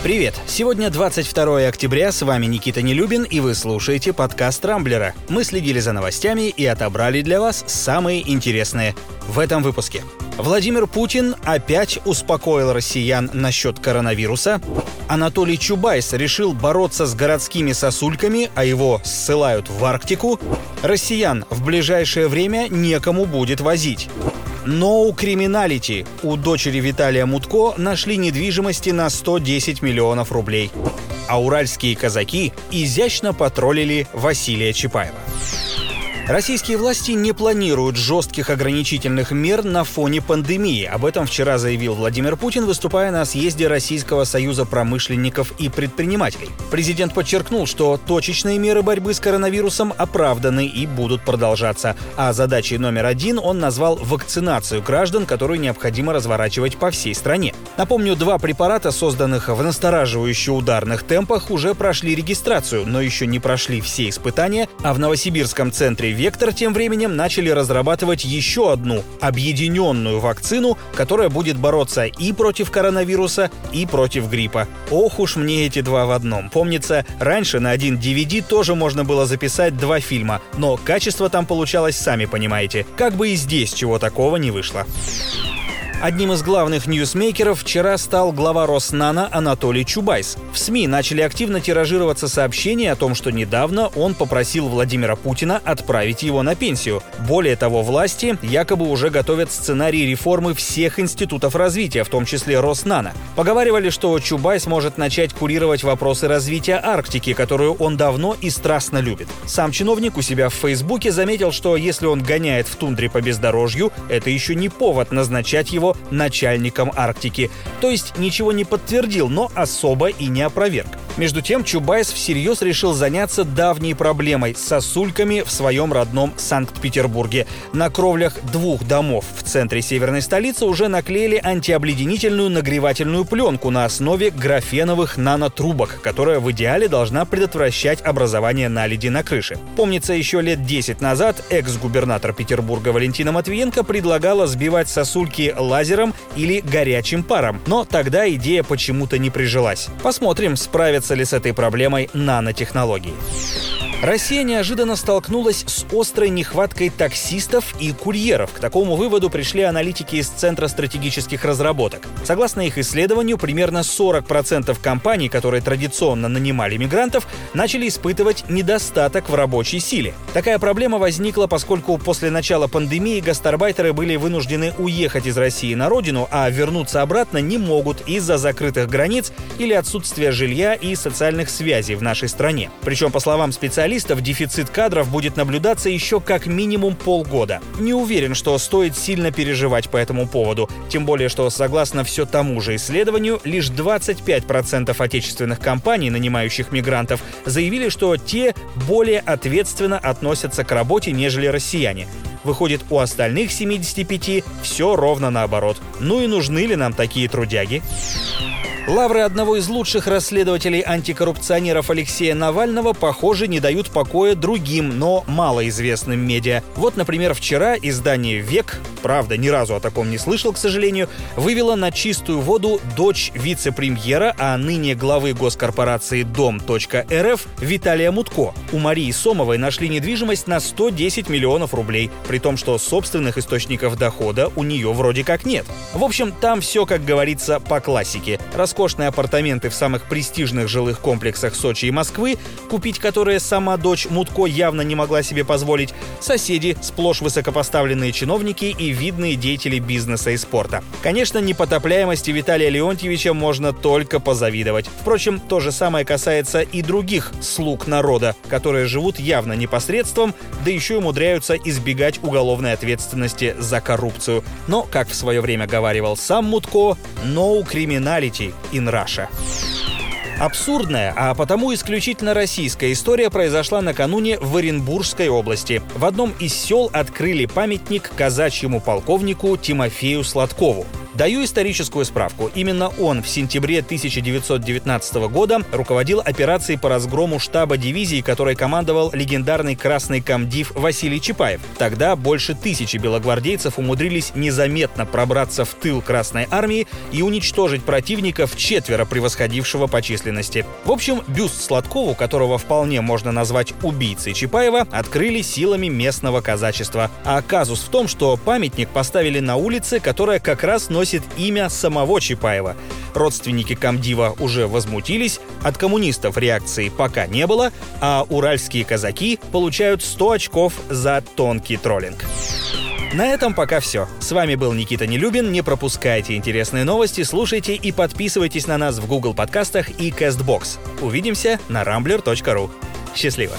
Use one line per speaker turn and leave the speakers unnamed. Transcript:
Привет! Сегодня 22 октября, с вами Никита Нелюбин, и вы слушаете подкаст «Рамблера». Мы следили за новостями и отобрали для вас самые интересные в этом выпуске. Владимир Путин опять успокоил россиян насчет коронавируса. Анатолий Чубайс решил бороться с городскими сосульками, а его ссылают в Арктику. Россиян в ближайшее время некому будет возить. No Criminality. У дочери Виталия Мутко нашли недвижимости на 110 миллионов рублей. А уральские казаки изящно потроллили Василия Чапаева. Российские власти не планируют жестких ограничительных мер на фоне пандемии. Об этом вчера заявил Владимир Путин, выступая на съезде Российского союза промышленников и предпринимателей. Президент подчеркнул, что точечные меры борьбы с коронавирусом оправданы и будут продолжаться. А задачей номер один он назвал вакцинацию граждан, которую необходимо разворачивать по всей стране. Напомню, два препарата, созданных в настораживающе ударных темпах, уже прошли регистрацию, но еще не прошли все испытания, а в Новосибирском центре Вектор тем временем начали разрабатывать еще одну объединенную вакцину, которая будет бороться и против коронавируса, и против гриппа. Ох уж мне эти два в одном. Помнится, раньше на один DVD тоже можно было записать два фильма, но качество там получалось, сами понимаете. Как бы и здесь чего такого не вышло. Одним из главных ньюсмейкеров вчера стал глава Роснано Анатолий Чубайс. В СМИ начали активно тиражироваться сообщения о том, что недавно он попросил Владимира Путина отправить его на пенсию. Более того, власти якобы уже готовят сценарий реформы всех институтов развития, в том числе Роснано. Поговаривали, что Чубайс может начать курировать вопросы развития Арктики, которую он давно и страстно любит. Сам чиновник у себя в Фейсбуке заметил, что если он гоняет в тундре по бездорожью, это еще не повод назначать его начальником Арктики. То есть ничего не подтвердил, но особо и не опроверг. Между тем, Чубайс всерьез решил заняться давней проблемой – сосульками в своем родном Санкт-Петербурге. На кровлях двух домов в центре северной столицы уже наклеили антиобледенительную нагревательную пленку на основе графеновых нанотрубок, которая в идеале должна предотвращать образование наледи на крыше. Помнится, еще лет 10 назад экс-губернатор Петербурга Валентина Матвиенко предлагала сбивать сосульки лазером или горячим паром, но тогда идея почему-то не прижилась. Посмотрим, справится справятся ли с этой проблемой нанотехнологии. Россия неожиданно столкнулась с острой нехваткой таксистов и курьеров. К такому выводу пришли аналитики из Центра стратегических разработок. Согласно их исследованию, примерно 40% компаний, которые традиционно нанимали мигрантов, начали испытывать недостаток в рабочей силе. Такая проблема возникла, поскольку после начала пандемии гастарбайтеры были вынуждены уехать из России на родину, а вернуться обратно не могут из-за закрытых границ или отсутствия жилья и социальных связей в нашей стране. Причем, по словам специалистов, специалистов дефицит кадров будет наблюдаться еще как минимум полгода. Не уверен, что стоит сильно переживать по этому поводу. Тем более, что согласно все тому же исследованию, лишь 25% отечественных компаний, нанимающих мигрантов, заявили, что те более ответственно относятся к работе, нежели россияне. Выходит, у остальных 75 все ровно наоборот. Ну и нужны ли нам такие трудяги? Лавры одного из лучших расследователей антикоррупционеров Алексея Навального, похоже, не дают покоя другим, но малоизвестным медиа. Вот, например, вчера издание «Век», правда, ни разу о таком не слышал, к сожалению, вывело на чистую воду дочь вице-премьера, а ныне главы госкорпорации Дом.рф Виталия Мутко. У Марии Сомовой нашли недвижимость на 110 миллионов рублей, при том, что собственных источников дохода у нее вроде как нет. В общем, там все, как говорится, по классике. Расход роскошные апартаменты в самых престижных жилых комплексах Сочи и Москвы, купить которые сама дочь Мутко явно не могла себе позволить, соседи, сплошь высокопоставленные чиновники и видные деятели бизнеса и спорта. Конечно, непотопляемости Виталия Леонтьевича можно только позавидовать. Впрочем, то же самое касается и других слуг народа, которые живут явно непосредством, да еще и умудряются избегать уголовной ответственности за коррупцию. Но, как в свое время говаривал сам Мутко, no criminality, in Russia. Абсурдная, а потому исключительно российская история произошла накануне в Оренбургской области. В одном из сел открыли памятник казачьему полковнику Тимофею Сладкову. Даю историческую справку. Именно он в сентябре 1919 года руководил операцией по разгрому штаба дивизии, которой командовал легендарный красный комдив Василий Чапаев. Тогда больше тысячи белогвардейцев умудрились незаметно пробраться в тыл Красной армии и уничтожить противника в четверо превосходившего по численности. В общем, бюст Сладкову, которого вполне можно назвать убийцей Чапаева, открыли силами местного казачества. А казус в том, что памятник поставили на улице, которая как раз носит имя самого Чапаева. Родственники комдива уже возмутились, от коммунистов реакции пока не было, а уральские казаки получают 100 очков за тонкий троллинг. На этом пока все. С вами был Никита Нелюбин. Не пропускайте интересные новости, слушайте и подписывайтесь на нас в Google подкастах и CastBox. Увидимся на rambler.ru. Счастливо!